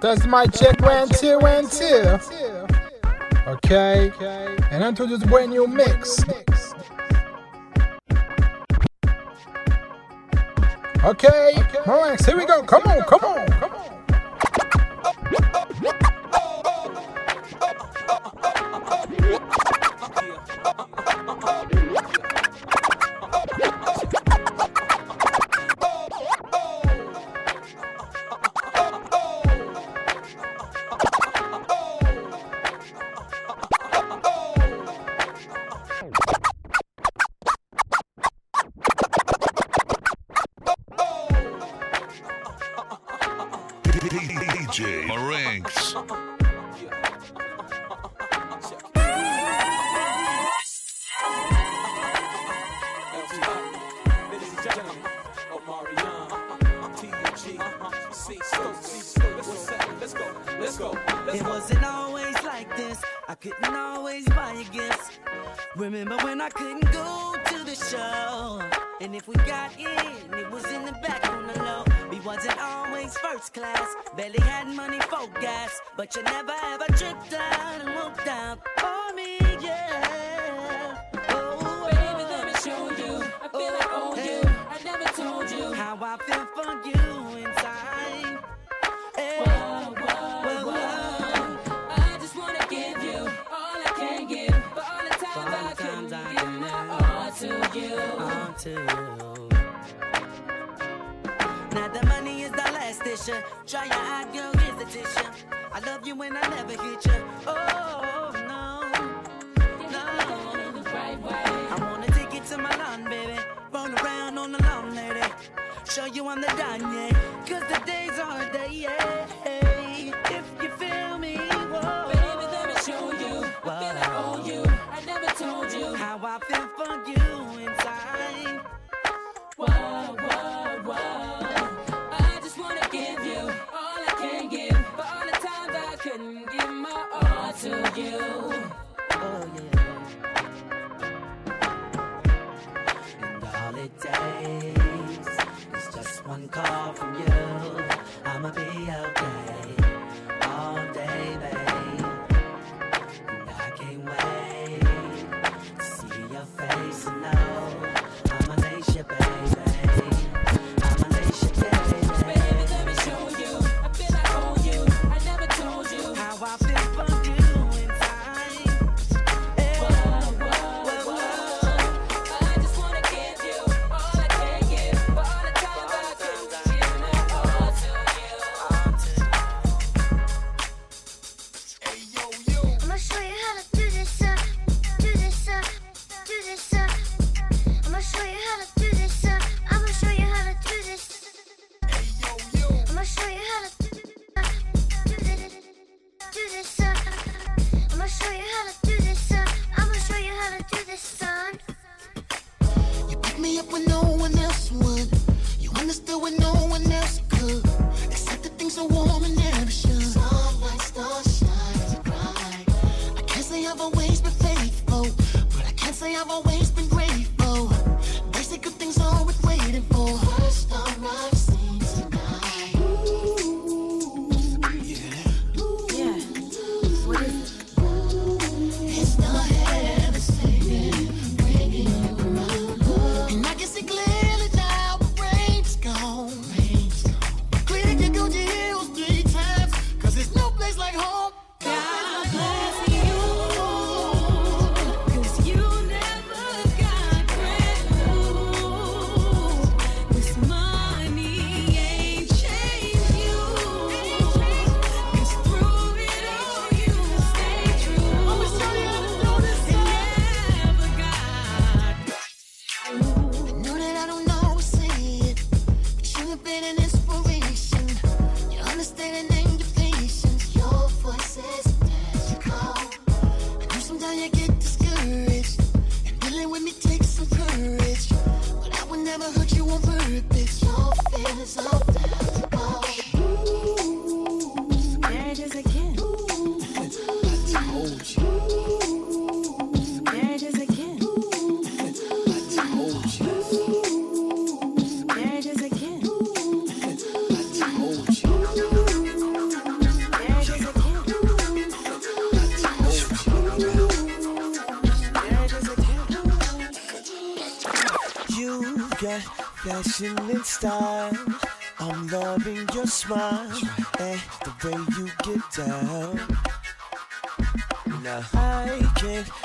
That's my check one, two, and two. Okay? And until this brand new mix. Okay, relax. here we go. Come on, come on, come on. but you never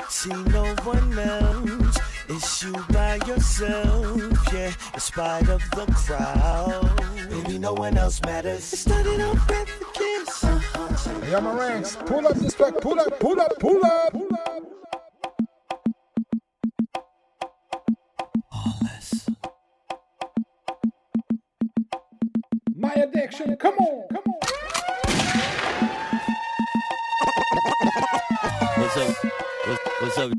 see no one else. It's you by yourself, yeah. In spite of the crowd, baby, no one else matters. It started off with a kiss. Uh-huh. Hey, my ranks, pull up this track, pull up, pull up, pull up. Pull up. My addiction, come on, come on. What's,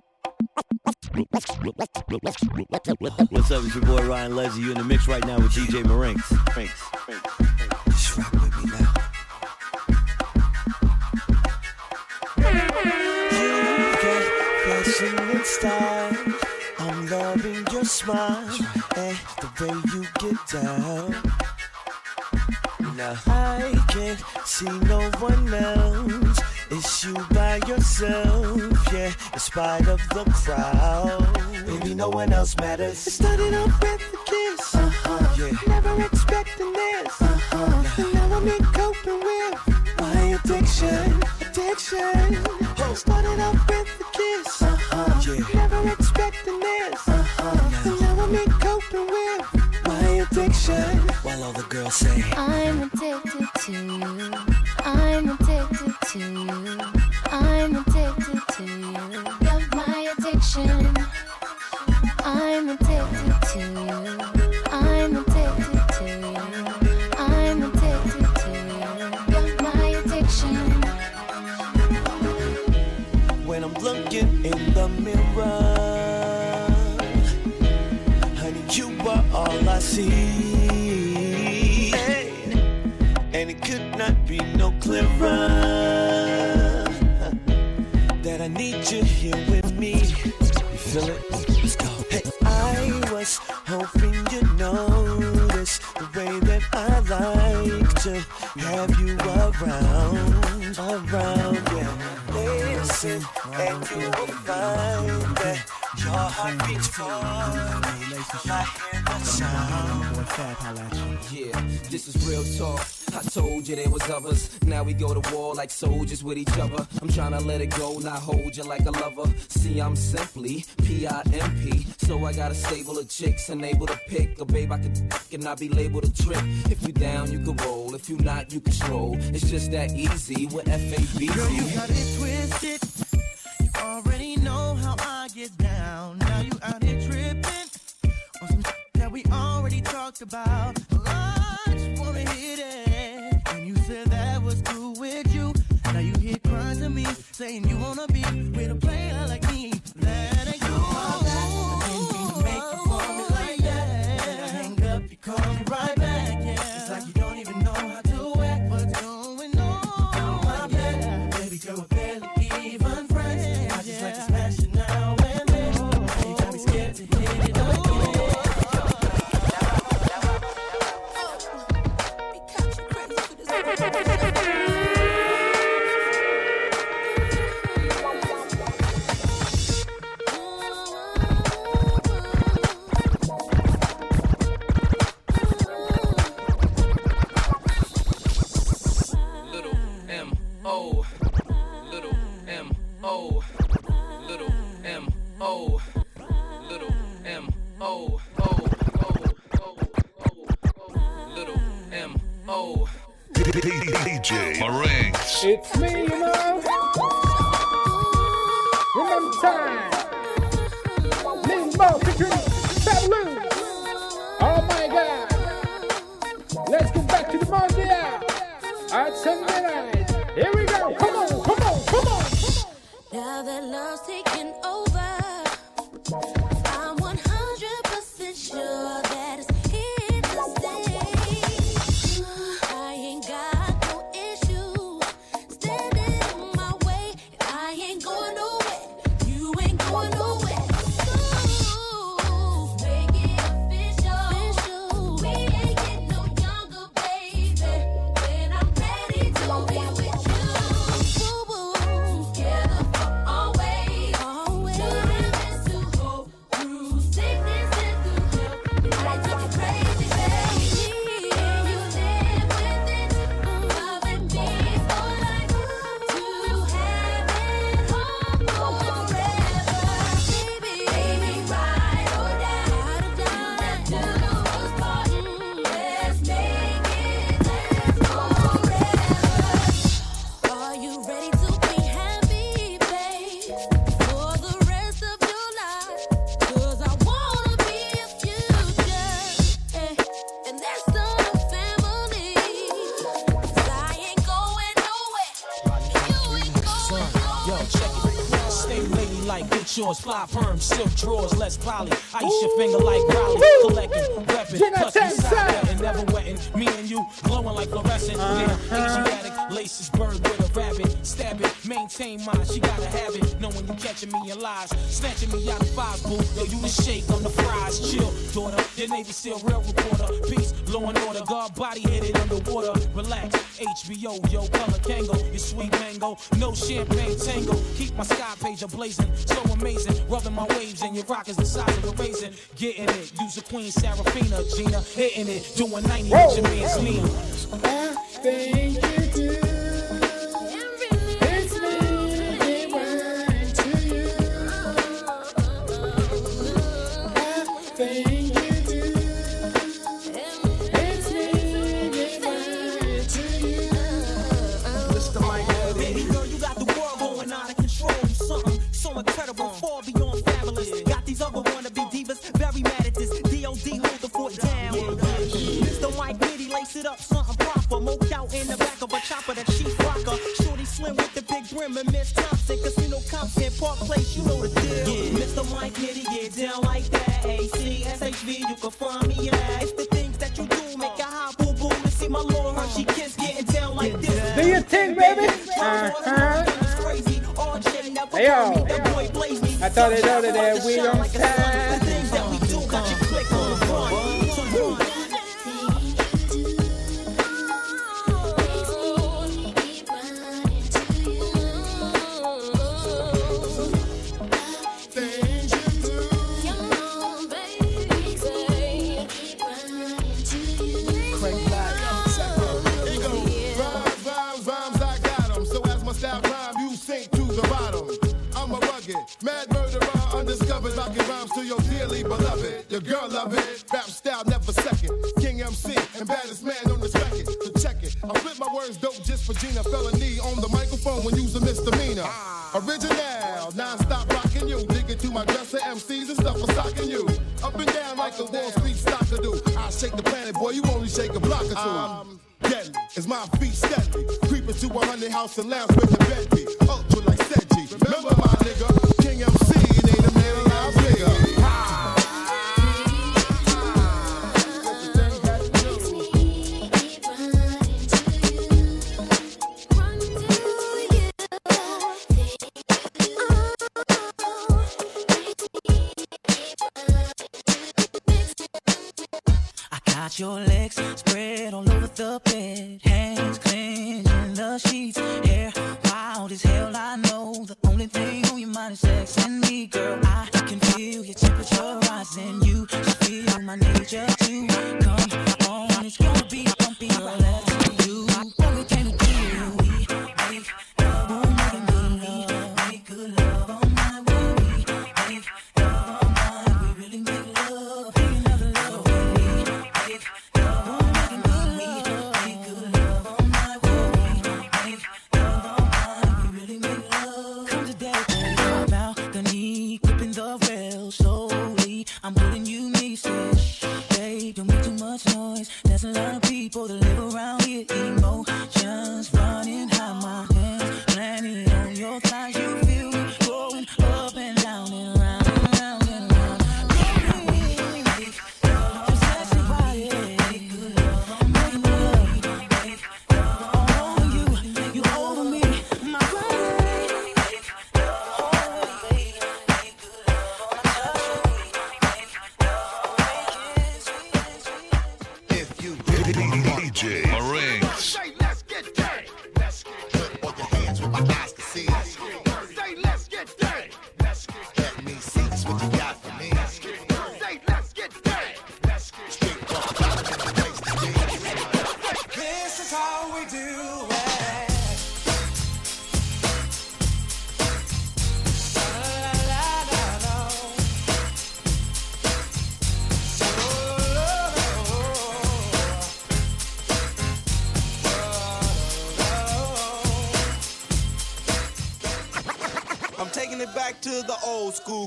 up? It's your boy Ryan Leslie. You in the mix right now with DJ Marinks. And style. I'm loving your smile and the way you get down. Now I can't see no one else. It's you by yourself, yeah. In spite of the crowd, baby, no one else matters. It started off with a kiss, uh-huh. yeah. Never expecting this, uh-huh. And now I'm in coping with my addiction, addiction. Started off with a kiss, uh-huh. yeah. Never expecting this, uh-huh. And now I'm in coping with my addiction. While all the girls say, I'm addicted to you. I'm addicted to you. I'm addicted to you. Need you here with me. You feel it? Let's go. Hey, I was hoping you'd notice the way that I like to have you around, around, yeah. Listen, and you will find that your heart beats for me. Yeah, this is real talk. I told you there was others. Now we go to war like soldiers with each other. I'm trying to let it go, not hold you like a lover. See, I'm simply P-I-M-P. So I got a stable of chicks and able to pick a babe I could and not be labeled a trick. If you down, you can roll. If you not, you can stroll. It's just that easy with F-A-B-Z. Girl, you got it twisted. Already know how I get down. Now you out here tripping on some that we already talked about. Well, I just wanna hit it. And you said that was cool with you. Now you here crying to me, saying you wanna be with a player like me. That fly perm, silk drawers, less poly. Ice Ooh. your finger like Raleigh, collecting weapons, plus you side and never wetting. Me and you glowing like fluorescent. Uh-huh. Yeah, Laces burned with a rabbit. Stab it, maintain mine. She gotta have it. Knowing you catching me in lies. Snatching me out of five, boo. Yo, you the shake on the fries. Chill, daughter. Your Navy SEAL real reporter. Peace, law and order. God, body headed underwater. Relax. HBO, yo, color Tango. Your sweet mango. No champagne tango. Keep my sky page ablazing. So amazing. Rubbing my waves and your rock is the size of a raisin. Getting it. Use a queen, Serafina. Gina, hitting it. Doing 90 with your man's Everything you do you. trimmer, Miss casino cops in Park Place, you know the deal. Yeah. Mr. Mike Nitty, get down like that. ACSHV, you can find me at. It's the things that you do, make a hot boo boo. To see my little Hershey kids getting down like this. Do your thing, baby. Uh-huh. Hey, yo. I thought it other that we don't stand. the last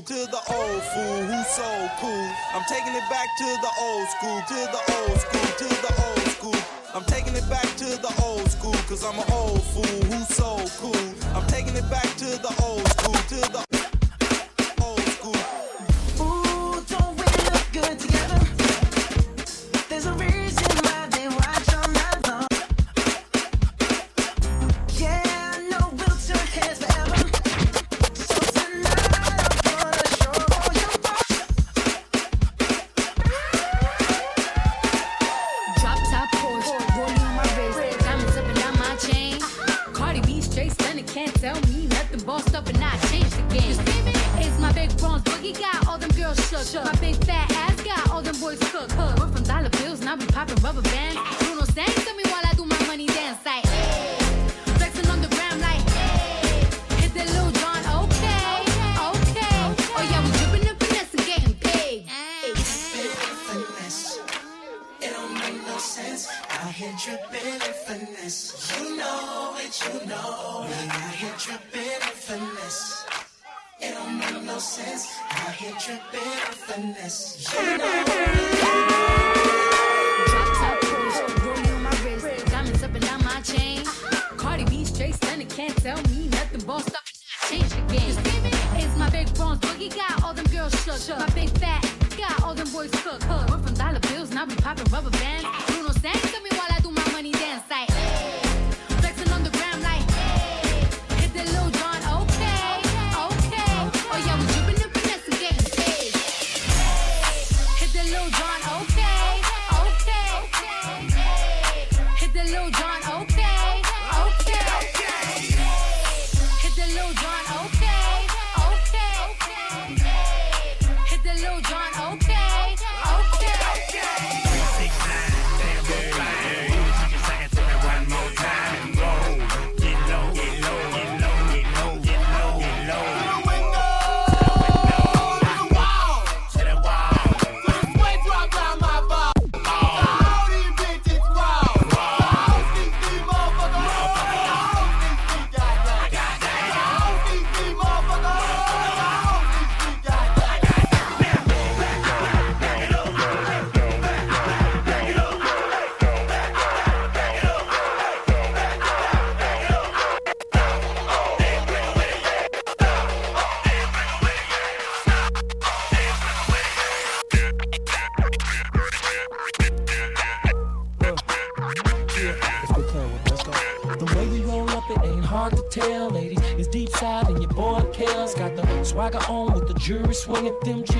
to the old fool who's so cool. I'm taking it back to the old school to the old school to sense. Out here dripping in finesse. You know it, you know it. Out here dripping in finesse. It don't make no sense. Out here dripping in finesse. You know it. Drop top on my wrist, diamonds up and down my chain. Cardi B straight stunning, can't tell me nothing. Bossed up and I the game. It's my big bronze boogie, got all them girls shook. My big fat got all them boys cooked. Went from dollar bills, now we popping rubber bands. Thanks You're swinging them chains.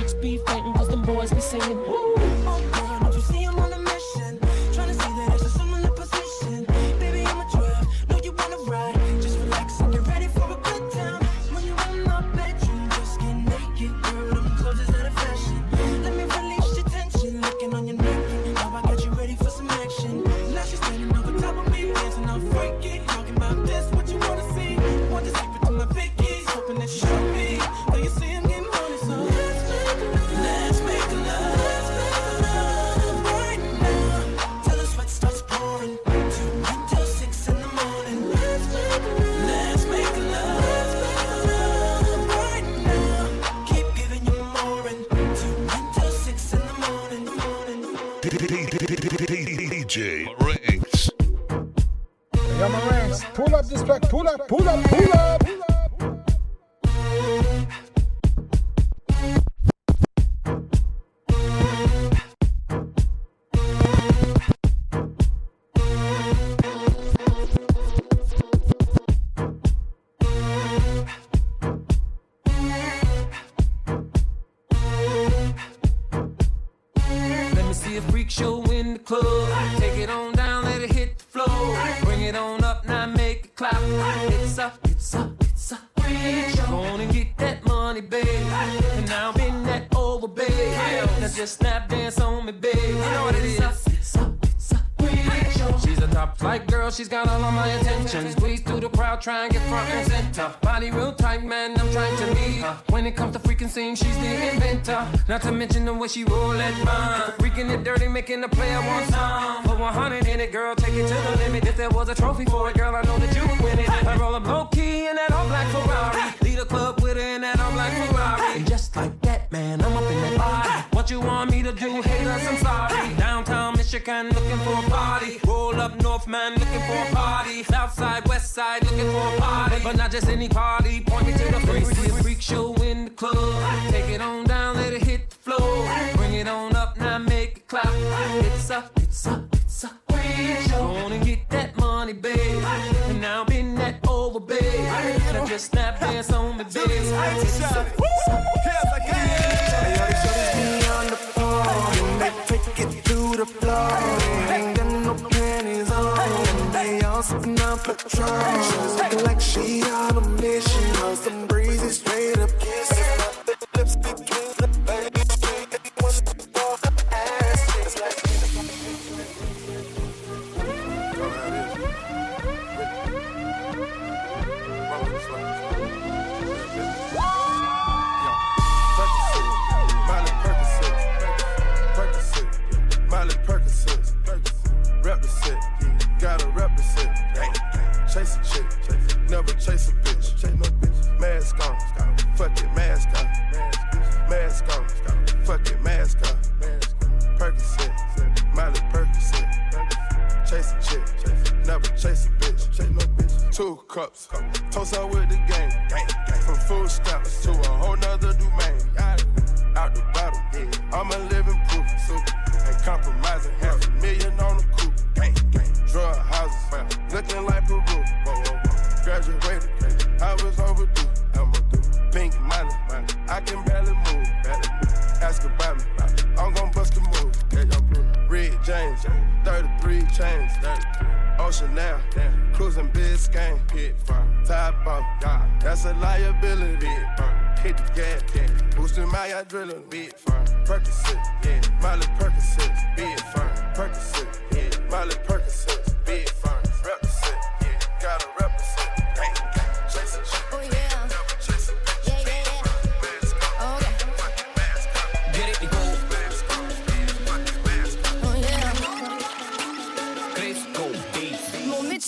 Not to mention the way she roll that vine. Freaking it dirty, making the player want some. For 100 in it, girl, take it to the limit. If there was a trophy for it, girl, I know that you would win it. I roll a low key in that all black Ferrari. Lead a club with her in that all black Ferrari. And just like that, man, I'm up in that body. What you want me to do, haters? I'm sorry. Downtown Michigan, looking for a party. Roll up north, man, looking for a party. South side, west side, looking for a party. But not just any party. Point me to the freak, freak show in club. Take it on down, let it hit the floor. Bring it on up, now make it clap. It's a, it's a, it's a weed show. Gonna get that money, babe. And now been that over, babe. Now just snap dance on the babe. It's a, it's a, it's a, the floor, and they take it to the floor. ain't got no panties on. And they all sitting on Patron, like she on a mission.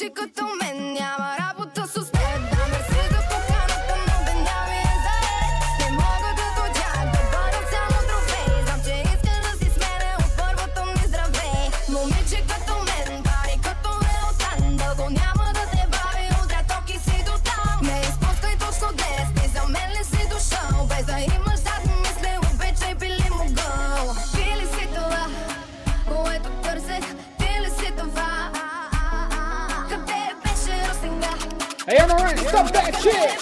Chico, tú me llamarás. Stop that shit.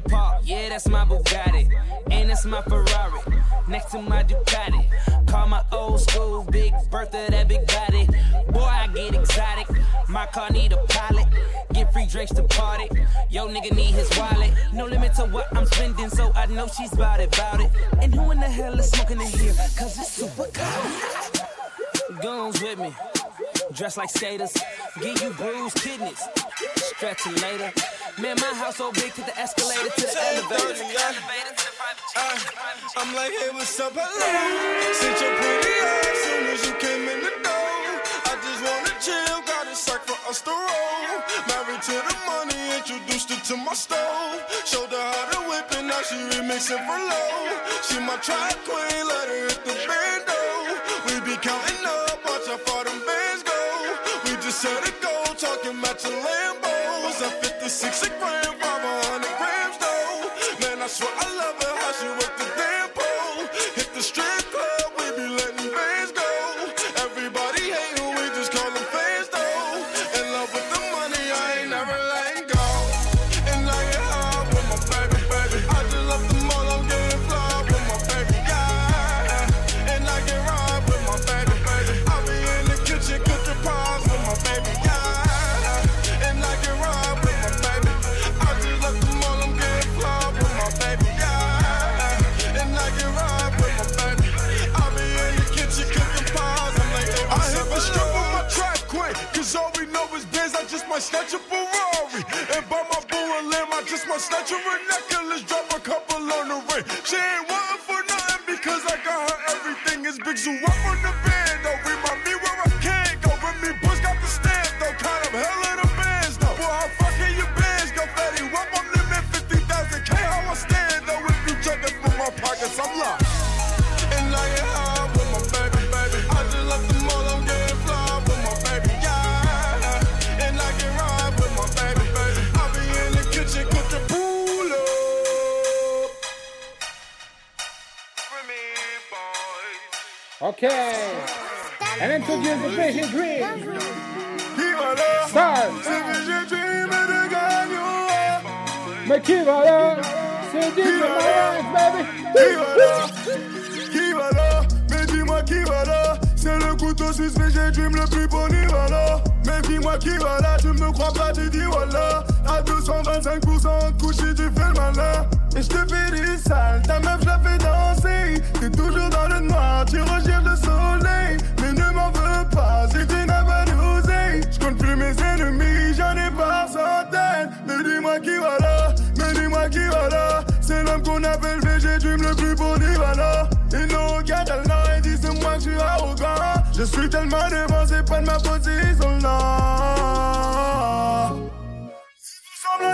Parked, yeah, that's my Bugatti. And that's my Ferrari, next to my Ducati. Call my old school Big Bertha, that big body. Boy, I get exotic. My car need a pilot. Get free drinks to party. Yo, nigga need his wallet. No limit to what I'm spending, so I know she's bout it, bout it. And who in the hell is smoking in here? Cause it's super cold. Guns with me. Dress like skaters, Get you bruised kidneys. Stretch it later. Man, my house so big, took the escalator to the elevator. Uh, I'm like, hey, what's up, hello? Since your pretty ass soon as you came in the door. I just wanna chill, got a sack for us to roll. Married to the money, introduced her to my stove. Showed her how to whip it, now she remixing for low. She my track queen, let her hit the bando. We be counting set a goal, talking about your Lambos. At 56 a gram, might snatch a Ferrari. And buy my boo a limb, I just might snatch her a necklace, drop a couple on the ring. She ain't Okay. And introduce the Vision Dream. Stars. Mais qui? C'est le couteau suisse mais j'ai dream le plus polyvalent Mais dis-moi qui va là Tu me crois pas tu dis voilà À 225% de coucher tu fais le malin Et je te fais des sales Ta meuf la fais danser. T'es toujours dans le noir Tu recherches le soleil. Mais ne m'en veux pas Si tu n'as pas d'oseille. Je compte plus mes ennemis J'en ai par centaines. Mais dis-moi qui va là Mais dis-moi qui va là C'est l'homme qu'on appelle VG Dream le plus polyvalent Ils n'ont aucun talent et disent de moi que je suis arrogant. Je suis tellement devant c'est pas de ma faute s'ils sont là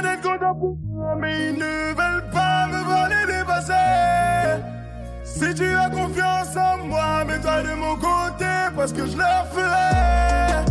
d'être content pour moi mais ils ne veulent pas me voir les dépasser. Si tu as confiance en moi mets-toi de mon côté parce que je leur ferai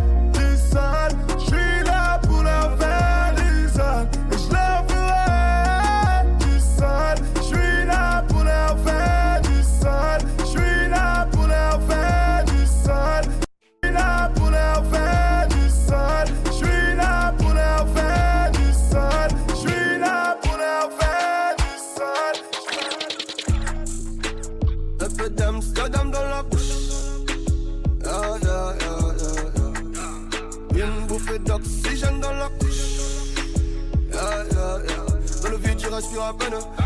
Le.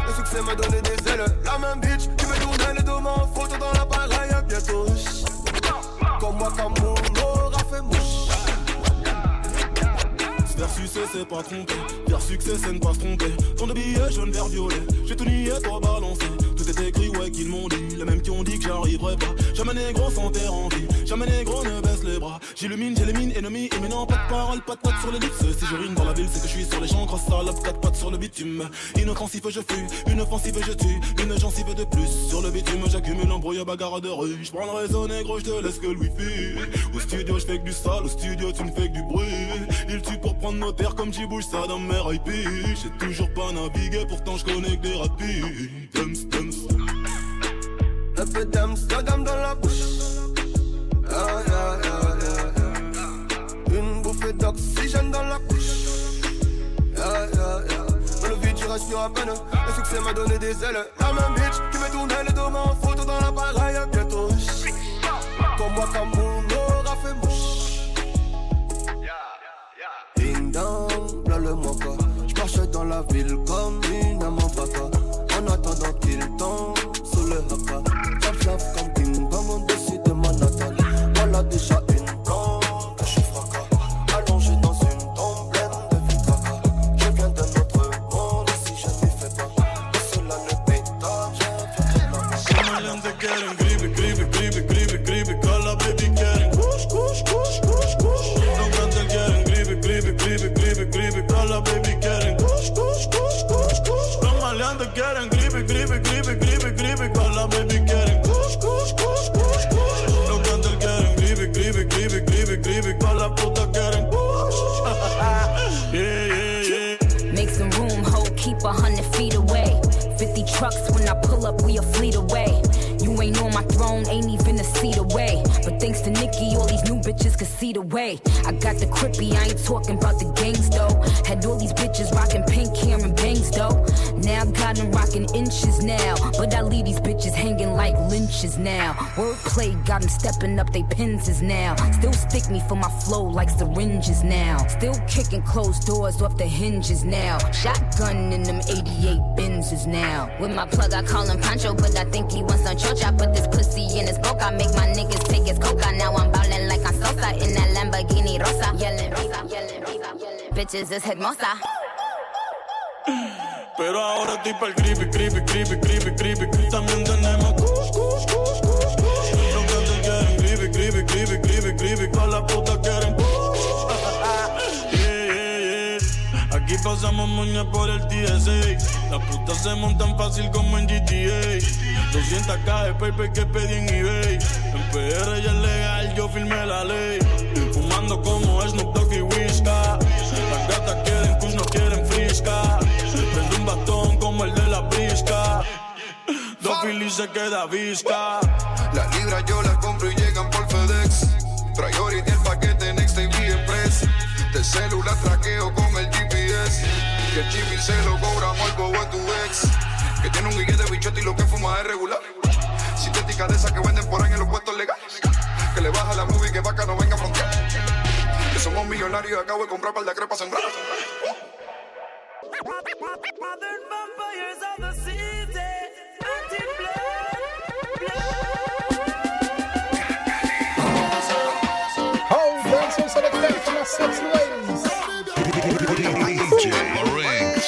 Le succès m'a donné des ailes. La même bitch qui me tournait les deux mains en photo dans l'appareil. Bientôt. Comme moi, comme mon aura fait mouche. Faire succès c'est pas tromper Faire succès c'est ne pas se tromper Ton de billets jaune vert violet J'ai tout nié toi balancé Écrit ouais qu'ils m'ont dit. Les mêmes qui ont dit que j'arriverai pas. Jamais négro sans terre en vie. Jamais négro ne baisse les bras. J'illumine j'élimine ennemis Et maintenant pas de parole pas de pattes sur les lips. Si je rime dans la ville c'est que je suis sur les champs. Grosse salope quatre pattes sur le bitume. Inoffensif je fuis. Une offensive je tue. Une gencive de plus Sur le bitume. J'accumule embrouille bagarre de rue. Je prends le réseau négro je te laisse que le wifi Au studio je fais que du sale. Au studio tu ne fais que du bruit. Il tue pour prendre nos terres comme j'y bouge ça dans mes IP J'ai toujours pas navigué pourtant je connais que des rapides. Peu d'Amsterdam dans la bouche. Ah. Une bouffée d'oxygène dans la couche. Dans le vide, je à peine. Le succès m'a donné des ailes. La même bitch qui me tournait deux mains en photo dans l'appareil. Bientôt. Comme moi, comme mon aura fait mouche. Ding dong, le mocha. J'marche dans la ville comme une amambaka. Trucks when I pull up, we a fleet away. You ain't on my throne, ain't even a seat away. But thanks to Nicki, all these new bitches can see the way. I got the crippy, I ain't talking about the gangs though. Had all these bitches rocking pink hair and bangs though. Now I got them rocking inches now. But I leave these bitches like lynches now. Wordplay got them stepping up they pins now. Still stick me for my flow like syringes now. Still kicking closed doors off the hinges now. Shotgun in them 88 Benzes now. With my plug, I call him Pancho, but I think he wants some chocha. Put this pussy in his boca, make my niggas take his coca. Now I'm ballin' like I'm Sosa in that Lamborghini Rosa. Yelling, visa, yelling, visa, yelling. Bitches is hermosa. Pero ahora estoy pa'l gripe, gripe, gripe, gripe, gripe, gripe. También tenemos gripe, gripe. Con la puta quieren kush. Yeah, yeah, yeah. Aquí pasamos moña por el TSA. Las putas se montan fácil como en GTA. 200k de paper que pedí en eBay. En PR ya es legal, yo firmé la ley. Fumando como Snoop Dogg y Whisca. Las gatas quieren kush, no quieren frisca. Prende un bastón como el de la brisca. Dos filis se queda visca. Las libras yo las De celular traqueo con el GPS. Que el chip se lo cobra el bobo a tu ex. Que tiene un guille de bichote y lo que fuma es regular. Sintética de esas que venden por ahí en los puestos legales. Que le baja la movie que vaca no venga a frontear. Que somos millonarios y acabo de comprar par de crepas sembrar. Modern vampires of the city. Ladies. DJ Marinx.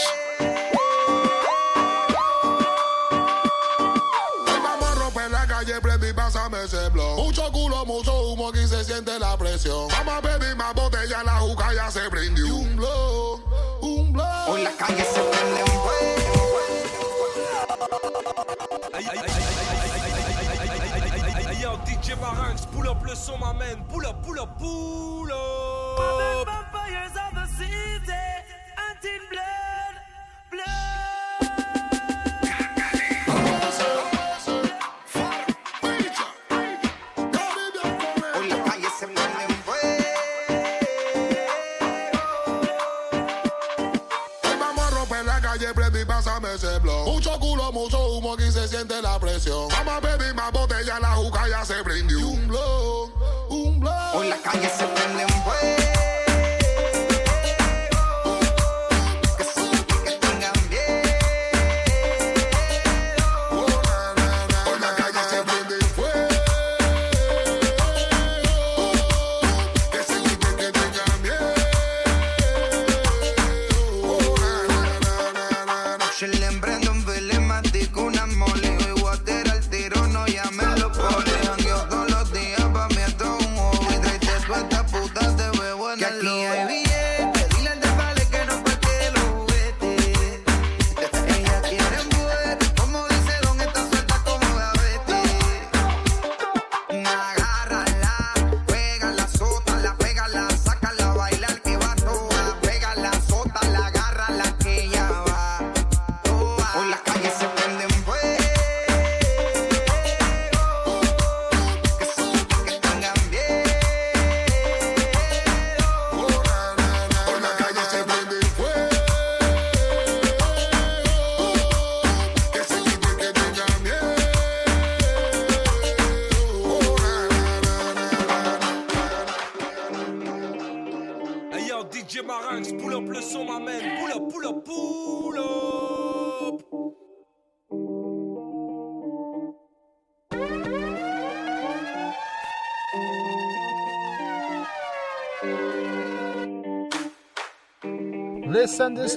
Vamos a romper la calle, prende y pásame ese blog. Mucho culo, mucho humo, aquí se siente la presión. Vamos a pedir más botella, la juca ya se prendió. Y un blog, un blog. Hoy la calle se prende un Hey yo, DJ Marinx, pull up le son. Pull up, pull up, pull siente la presión. Vamos a pedir más botella, la juca ya se prendió. Un blog, un blog. Hoy la calle se prende en fuego.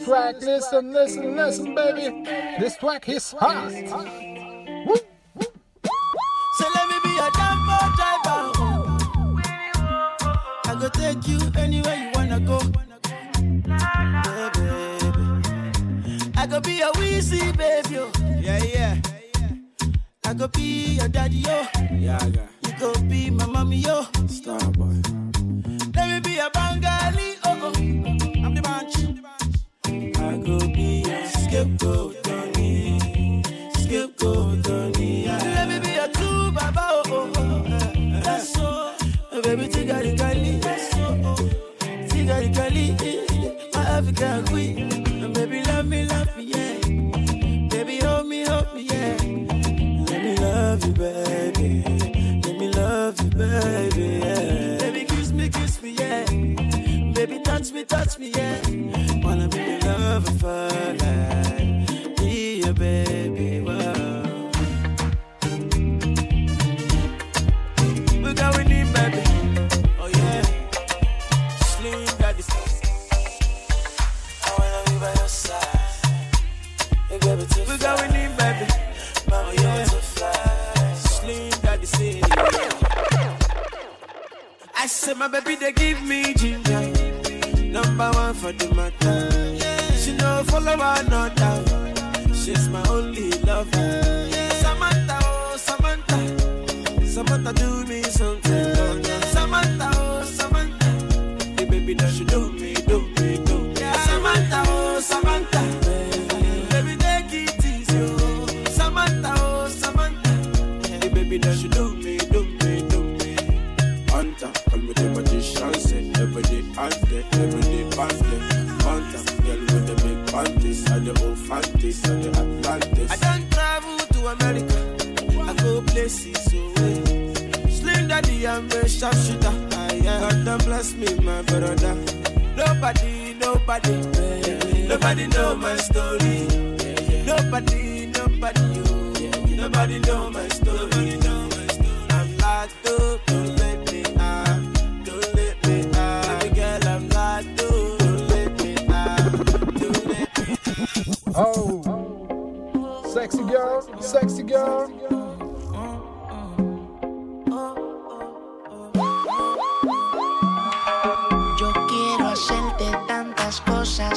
Track, listen, listen, listen, baby. This track is hot. Woo. So let me be a jumbo driver. I go take you anywhere you wanna go. Baby. I go be your Weezy baby. Oh. Yeah, yeah. I go be your daddy, yo. Yeah, yeah. You go be my mommy, yo. Star boy. Let me be a Bengali, oh, oh. Scapegoat, Tony. Scapegoat, Tony. Let me be a true baba, oh, oh, oh. eh, That's so. Oh, baby, tigari kali. That's so. oh. Tigari kali. eh, My African queen. Baby, love me, love me, yeah. Baby, hold me, hold me, yeah. Let me love you, baby. Let me love you, baby, yeah. Baby, kiss me, kiss me, yeah. Baby, touch me, touch me, yeah. Wanna be your lover my baby, they give me ginger. Number one for the matter. She no follow another. She's my only lover. Samantha, oh Samantha, Samantha do me something. Samantha, oh Samantha, hey baby, that she do me, do me, do me. Samantha, oh Samantha, baby, take it easy, oh. Samantha, oh baby, that she do daddy, I'm a. God damn bless me, my brother. Nobody, nobody, nobody know my story. Nobody, nobody, you. Nobody know my story. I'm locked up, don't let me out. Don't let me out. Girl, I'm locked up, don't let me out. Don't let me Oh, sexy girl, sexy girl. Yo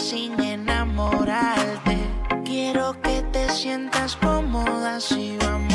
sin enamorarte. Quiero que te sientas cómoda si vamos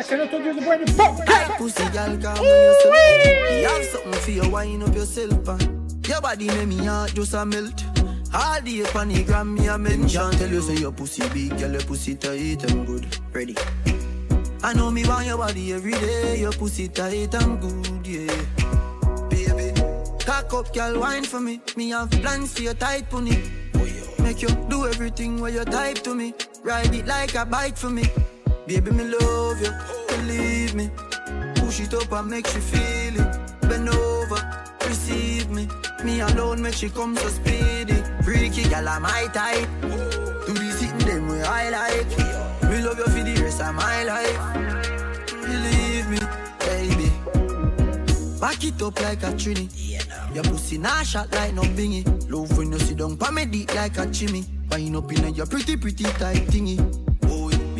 Okay, my right, can I talk you the brand new pop? Pussy on yourself. You have something for you, wind up yourself. Your body make me heart just a melt. All the gram, me a mention. Tell you say your pussy big, girl, your pussy tight and good. Ready? I know me want your body every day. Your pussy tight and good, yeah. Baby, cock up, girl, wine for me. Me have plans for your tight pony. Make you do everything where you type to me. Ride it like a bike for me. Baby, me love you, believe me. Push it up and make you feel it. Bend over, receive me. Me alone make she come so speedy. Freaky gal, I'm my type. Do the sitting them way I like. Me love you for the rest of my life. Believe me, baby. Back it up like a trini. Your pussy nah shot like no bingy. Love when you sit down pa me deep like a chimney. Wind up in your pretty pretty tight thingy.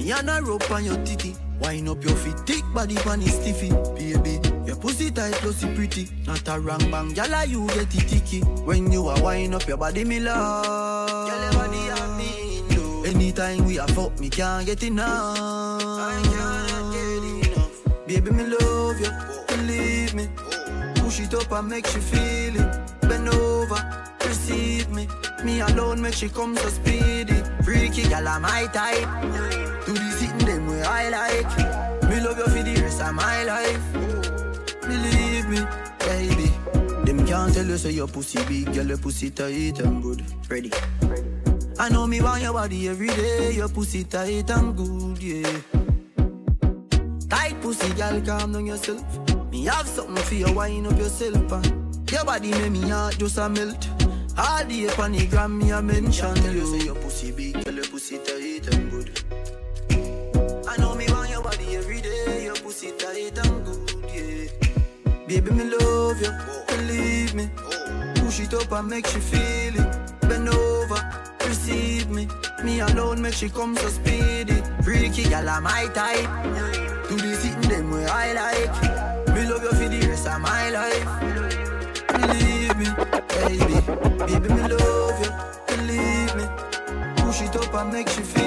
Me and a rope on your titty. Wind up your feet, thick body pan is stiffy. Baby, your pussy tight, plus pretty. Not a wrong bang, gyal you get it ticky. When you are wind up your body, me love. Gyal your body have me low. Anytime we are fuck, me can't get enough. I cannot get enough. Baby, me love you, believe me. Push it up and make you feel it. Bend over, receive me. Me alone make she come so speedy. Freaky I'm my type. Do the sitting them way I like. Me love you for the rest of my life. Believe me, baby. Them can't tell you say your pussy big, girl, your pussy tight and good. Ready? I know me want your body every day. Your pussy tight and good, yeah. Tight pussy, girl, calm down yourself. Me have something for you, wind up yourself. And your body make me heart just a melt. All day on the gram, me a mention Tell you say your pussy big, girl, your pussy tight and and good, yeah. Baby, me love you, believe me. Push it up and make she feel it. Bend over, receive me. Me alone make she come so speedy. Freaky gal, I'm my type. Do the sitting them way I like. Me love you for the rest of my life. Believe me, baby. Baby, me love you. Believe me. Push it up and make she feel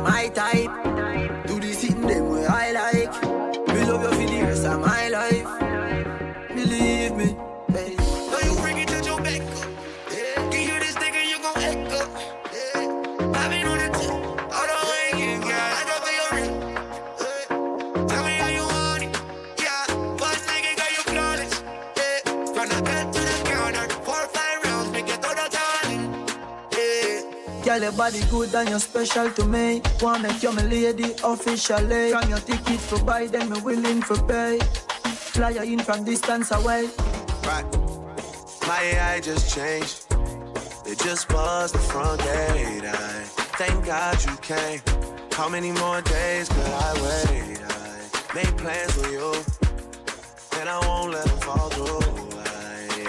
My type. Body good and you're special to me. Want make you my lady officially. From your tickets to buy them, me willing to pay. Fly in from distance away. Right. My AI just changed. It just was the front gate. I thank God you came. How many more days could I wait? I made plans for you, and I won't let them fall through.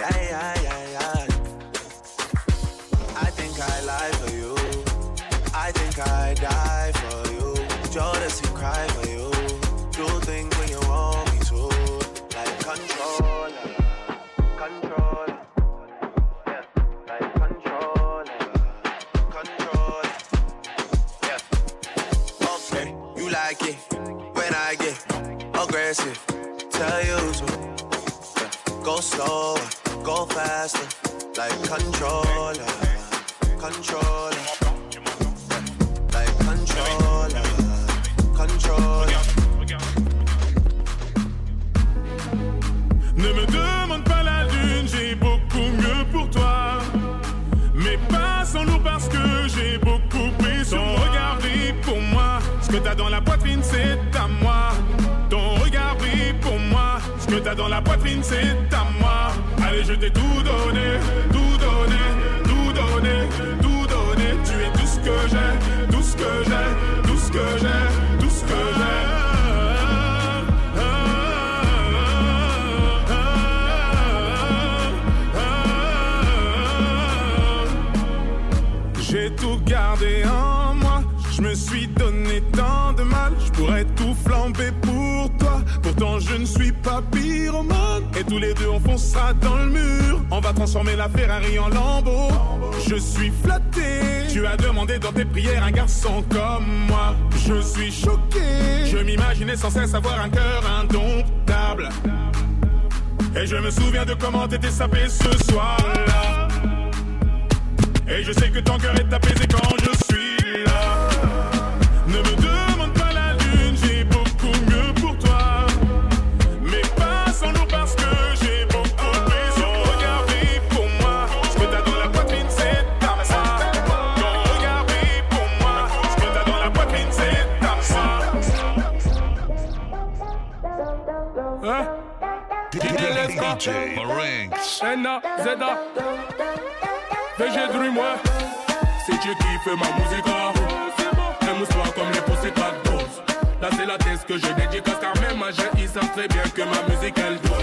I, I, I. you. Jodeci cry for you. Do things when you want me to, like controller, controller. Yeah, like controller, controller. Yeah. Okay, you like it when I get aggressive. Tell you to go slower, go faster, like controller, controller. T'as dans la poitrine, c'est à moi. Ton regard brille pour Ce que t'as dans la poitrine, c'est à moi. Allez, je t'ai tout donné, Tous les deux, on foncera dans le mur. On va transformer la Ferrari en lambeau. Je suis flatté. Tu as demandé dans tes prières un garçon comme moi. Je suis choqué. Je m'imaginais sans cesse avoir un cœur indomptable. Et je me souviens de comment t'étais sapé ce soir-là. Et je sais que ton cœur est apaisé quand DJ Marinx. N.A. Z.A. VG Dream, ouais. C'est Dieu qui fait ma musique. Aime-moi comme les Dolls. Là, c'est la thèse que je dédicace car même à ils savent très bien que ma musique elle doit.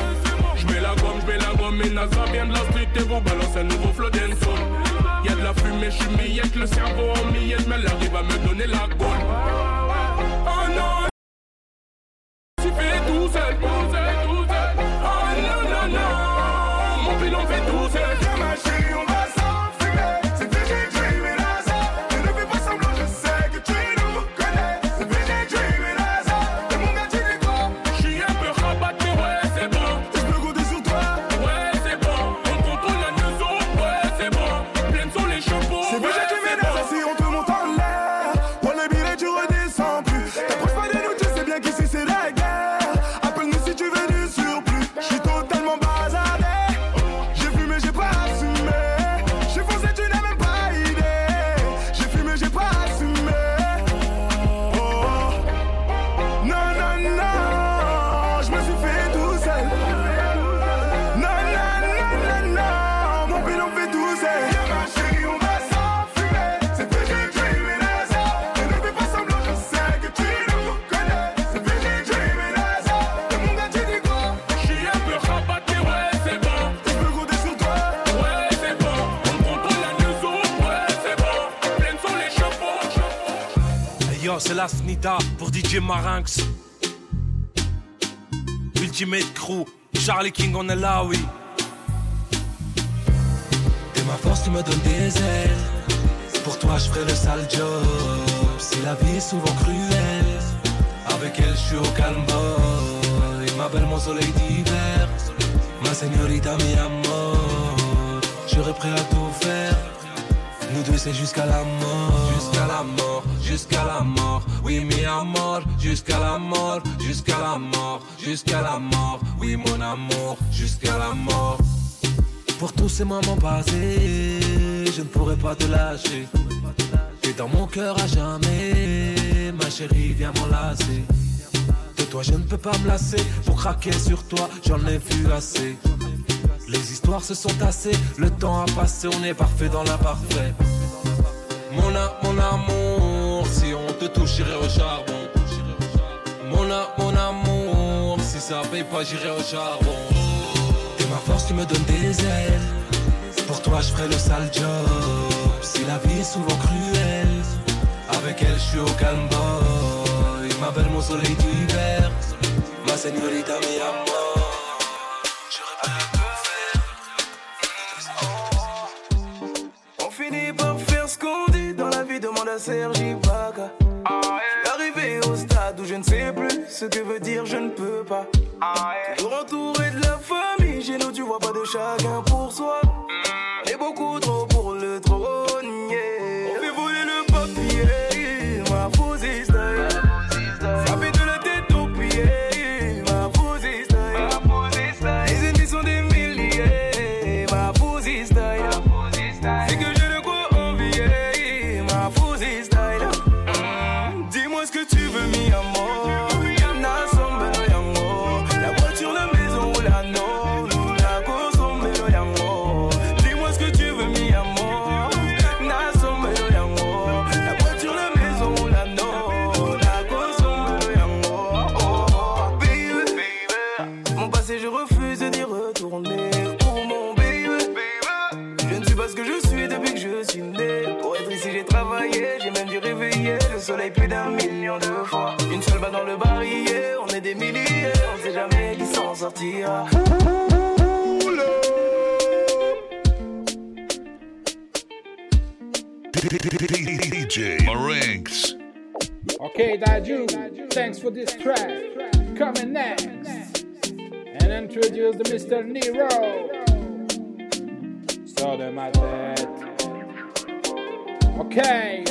Je mets la gomme, je mets la gomme, et ça vient de la street et vous balance un nouveau flow. Y'a de la fumée, je suis le cerveau en millette, mais elle arrive à me donner la gaule. C'est la SNIDA pour DJ Marinx. Ultimate Crew, Charlie King, on est là, oui. T'es ma force, tu me donnes des ailes. Pour toi, je ferai le sale job. Si la vie est souvent cruelle, avec elle, je suis au calme. Il m'appelle mon soleil d'hiver. Ma señorita, mi amor. Serai prêt à tout faire. Nous deux, c'est jusqu'à la mort. Jusqu'à la mort, jusqu'à la mort. Oui, mi amor. Jusqu'à la mort, jusqu'à la mort, jusqu'à la mort. Oui, mon amour, jusqu'à la mort. Pour tous ces moments passés, je ne pourrai pas te lâcher. T'es dans mon cœur à jamais, ma chérie, viens m'enlacer. De toi, je ne peux pas me lasser. Pour craquer sur toi, j'en ai vu assez. Les histoires se sont tassées, le temps a passé, on est parfait dans l'imparfait. Mon, a- mon amour, te touche, j'irai au charbon. Mon, mon amour, si ça paye pas, j'irai au charbon. T'es ma force, tu me donnes des ailes. Pour toi, je ferai le sale job. Si la vie est souvent cruelle, avec elle, je suis au calme. Il m'appelle mon soleil d'hiver. Ma señorita, mi amor. On finit par faire ce qu'on dit dans la vie, demande à Sergi. Je ne sais plus ce que veut dire je ne peux pas. Toujours entouré de la famille, chez nous tu vois pas de chacun pour soi. Est beaucoup trop sortira. DJ Marinx. Okay, Daju, thanks for this track. Coming next. And introduce the Mr. Nero. Sors de ma tête. Okay.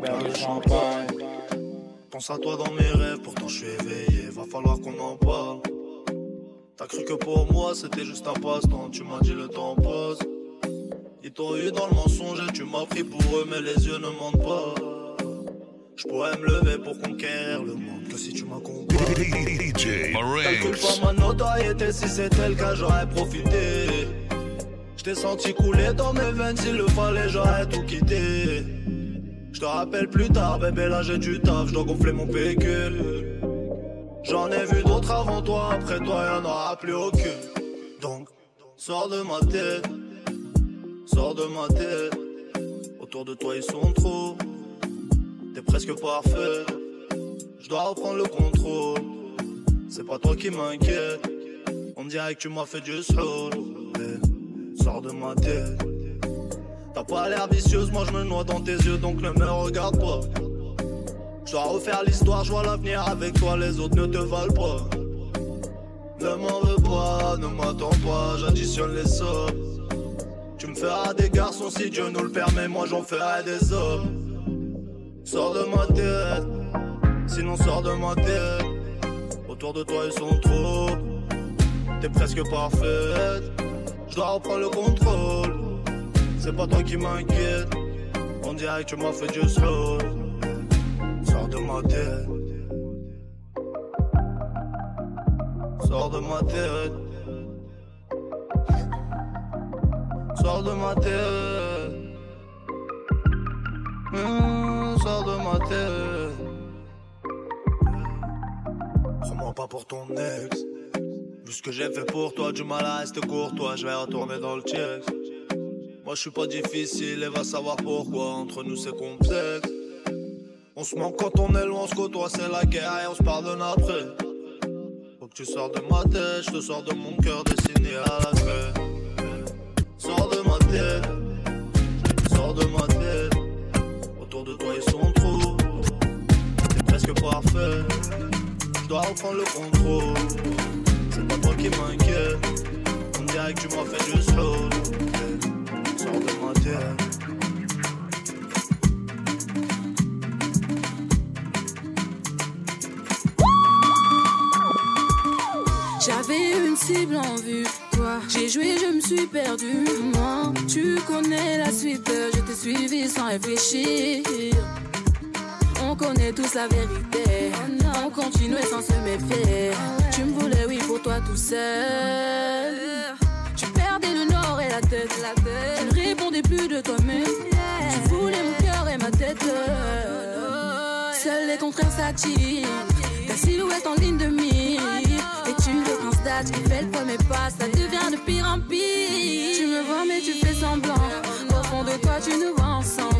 Vers le champagne. Pense à toi dans mes rêves, pourtant je suis éveillé, va falloir qu'on en parle. T'as cru que pour moi c'était juste un passe-temps, tu m'as dit le temps passe. Ils t'ont eu dans le mensonge et tu m'as pris pour eux, mais les yeux ne mentent pas. Je pourrais me lever pour conquérir le monde, que si tu m'as compris. DJ Calcule pas ma notoriété, si c'était le cas j'aurais profité. Je t'ai senti couler dans mes veines, s'il le fallait j'aurais tout quitté. Je te rappelle plus tard, bébé là j'ai du taf, je dois gonfler mon pécule. J'en ai vu d'autres avant toi, après toi y'en aura plus aucune. Donc, sors de ma tête, sors de ma tête. Autour de toi ils sont trop, t'es presque parfait. Je dois reprendre le contrôle, c'est pas toi qui m'inquiète. On dirait que tu m'as fait du. Eh, Sors de ma tête. T'as pas l'air vicieuse, moi je me noie dans tes yeux, donc ne me regarde pas. Je dois refaire l'histoire, je l'avenir avec toi, les autres ne te valent pas. Ne m'en veux pas, ne m'attends pas, j'additionne les sommes. Tu me feras des garçons si Dieu nous le permet, moi j'en ferai des hommes. Sors de ma tête, sinon sors de ma tête. Autour de toi ils sont trop, t'es presque parfaite. Je dois reprendre le contrôle, c'est pas toi qui m'inquiète. On dirait que tu m'as fait du slow. Sors de ma tête. Sors de ma tête. Sors de ma tête. Mmh, sors de ma tête. Prends-moi pas pour ton ex. Vu ce que j'ai fait pour toi, du mal à rester courtois, je vais retourner dans le check. Moi je suis pas difficile et va savoir pourquoi entre nous c'est complexe. On se manque quand on est loin, on se côtoie, c'est la guerre et on se pardonne après. Faut que tu sors de ma tête, je te sors de mon cœur dessiné à la craie. Sors de ma tête, sors de ma tête. Autour de toi ils sont trop, t'es presque parfait. Je dois reprendre le contrôle, c'est pas toi qui m'inquiète. On dirait que tu m'as fait du slow. J'avais une cible en vue, toi. J'ai joué, je me suis perdu. Moi, tu connais la suite. Je t'ai suivi sans réfléchir. On connaît tous la vérité. On continuait sans se méfier. Tu me voulais, oui, pour toi tout seul. La tête. Tu ne répondais plus de toi-même. Tu voulais mon cœur et ma tête. Seuls les contraires s'attirent. Ta silhouette en ligne de mire. Et tu le prince d'âge qui fait le premier pas? Ça devient de pire en pire. Tu me vois, mais tu fais semblant. Au fond de toi, tu nous vois ensemble.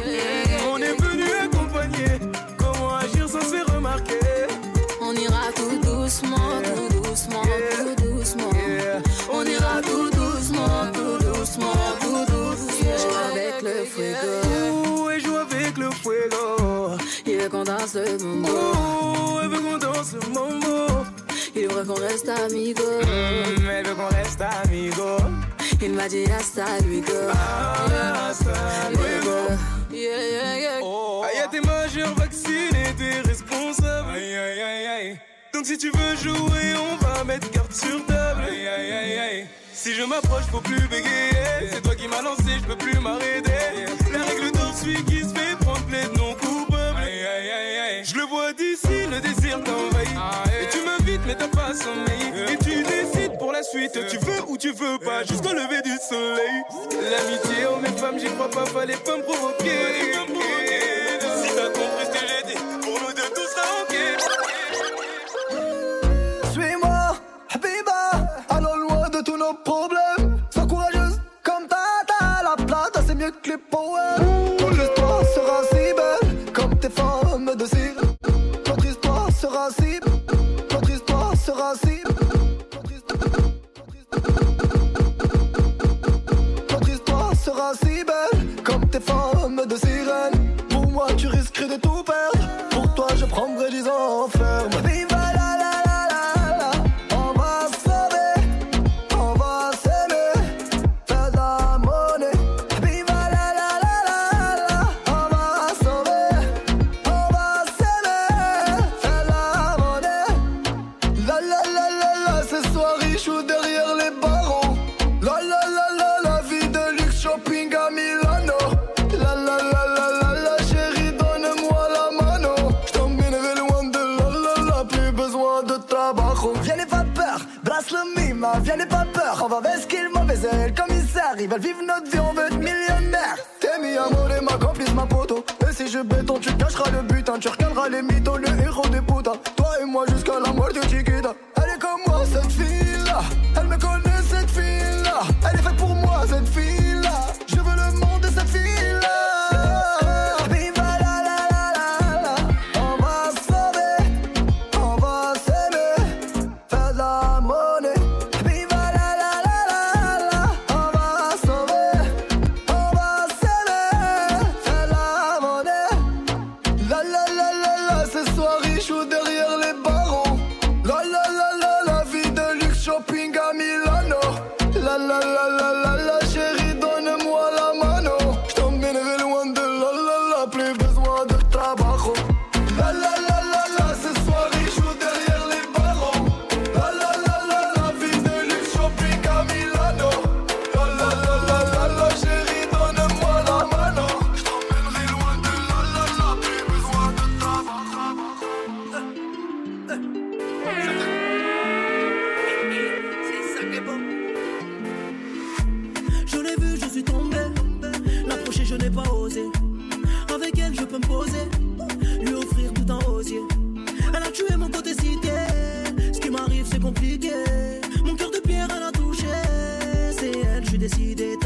On est venu accompagner. Comment agir sans se faire remarquer On ira tout doucement, tout doucement, tout doucement. On ira tout doucement, Joue avec le fuego. Et joue avec le fuego. Il veut qu'on danse le mambo. Oh, elle veut qu'on danse le mambo. Il veut qu'on reste amigos. Mm, elle veut qu'on reste amigos. Il m'a dit hasta luego. Ah, hasta luego. Yeah, yeah, yeah. Oh. Aïe, t'es majeur, vacciné, t'es responsable. Aïe, aïe, aïe, aïe. Donc si tu veux jouer, on va mettre carte sur table. Aïe, aïe, aïe, aïe. Si je m'approche, faut plus bégayer. C'est toi qui m'as lancé, je peux plus m'arrêter. La règle d'or, celui qui se fait prendre plaide non coupable. Aïe, aïe, aïe, aïe. Je le vois d'ici, le désir t'envahit. Et tu m'invites, mais t'as pas sommeil. Et tu décides pour la suite. Tu veux ou tu veux pas, jusqu'au lever du soleil. L'amitié, oh mes femmes, j'y crois pas, fallait pas me provoquer. Nos. Sois courageuse comme Tata, la plata c'est mieux que les poèmes. je n'ai pas osé. Avec elle, je peux me poser, lui offrir tout un osier. Elle a tué mon côté cité, ce qui m'arrive c'est compliqué. Mon cœur de pierre, elle a touché, c'est elle, je suis décidé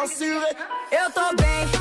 Eu tô bem.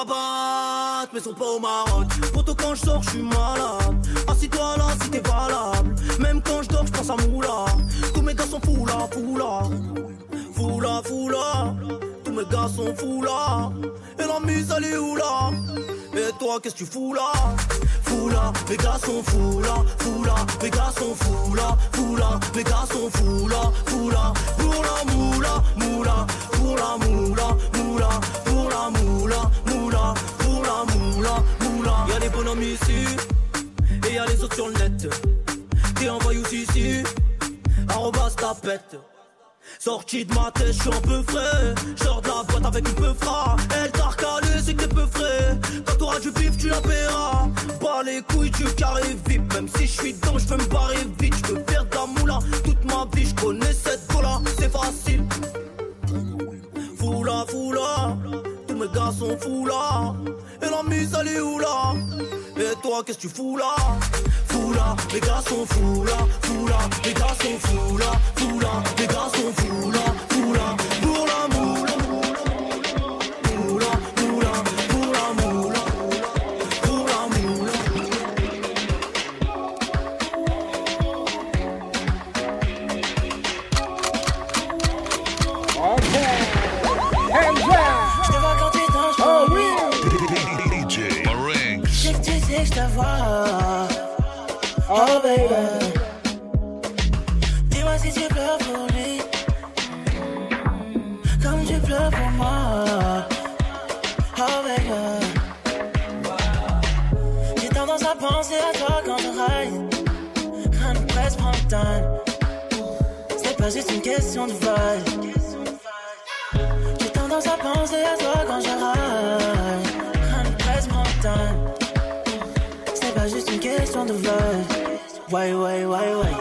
Mes gars sont rabat, mais sont pas au Maroc. Poto quand je sors, je suis malade. Assis-toi là si t'es valable. Même quand je dors, je pense à Moula. Tous mes gars sont fous là, fous là. Fous là, fous là. Tous mes gars sont fous là. Et la mise elle est où là? Et toi qu'est-ce que tu fous là? Fous là, mes gars sont fous là, fous là, mes gars sont fous là, fous là, mes gars sont fous là, De ma tête, je suis un peu frais. Genre de la boîte avec une peu frais. Elle t'a recalé, c'est que t'es peu frais. Quand t'auras du vif, tu la paieras. Pas les couilles du carré vip. Même si je suis dedans, je veux me barrer vite. Je veux faire de la moula toute ma vie. Je connais cette cola, c'est facile. Foula, foula. Tous mes gars sont fous là. Et la mise, elle est où là? Et toi, qu'est-ce que tu fous là? Fous là, les gars sont fous là. Fous là, les gars sont fous là. 别告诉父母 penser à toi quand je ride. Rien ne presse, prends le temps. C'est pas juste une question de vibe. J'ai tendance à penser à toi quand je ride. Rien ne presse, prends le temps. C'est pas juste une question de vibe. Ouais, ouais, ouais, ouais.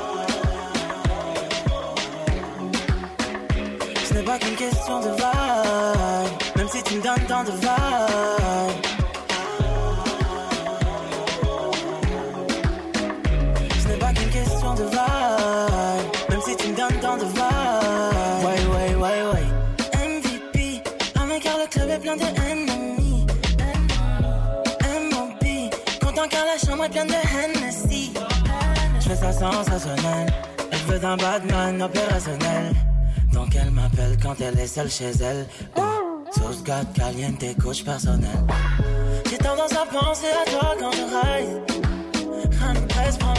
Ça sensationnel. Elle veut d'un Batman opérationnel. Donc elle m'appelle quand elle est seule chez elle. Sauce gâte caliente, coach personnel. J'ai tendance à penser à toi quand je ride. Rien presse, prends.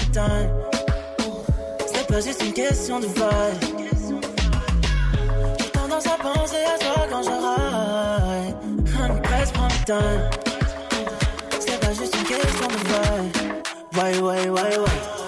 C'est pas juste une question de vibe. J'ai tendance à penser à toi quand je ride. Rien presse, prends. C'est pas juste une question de vibe. Ouais, ouais, ouais, ouais.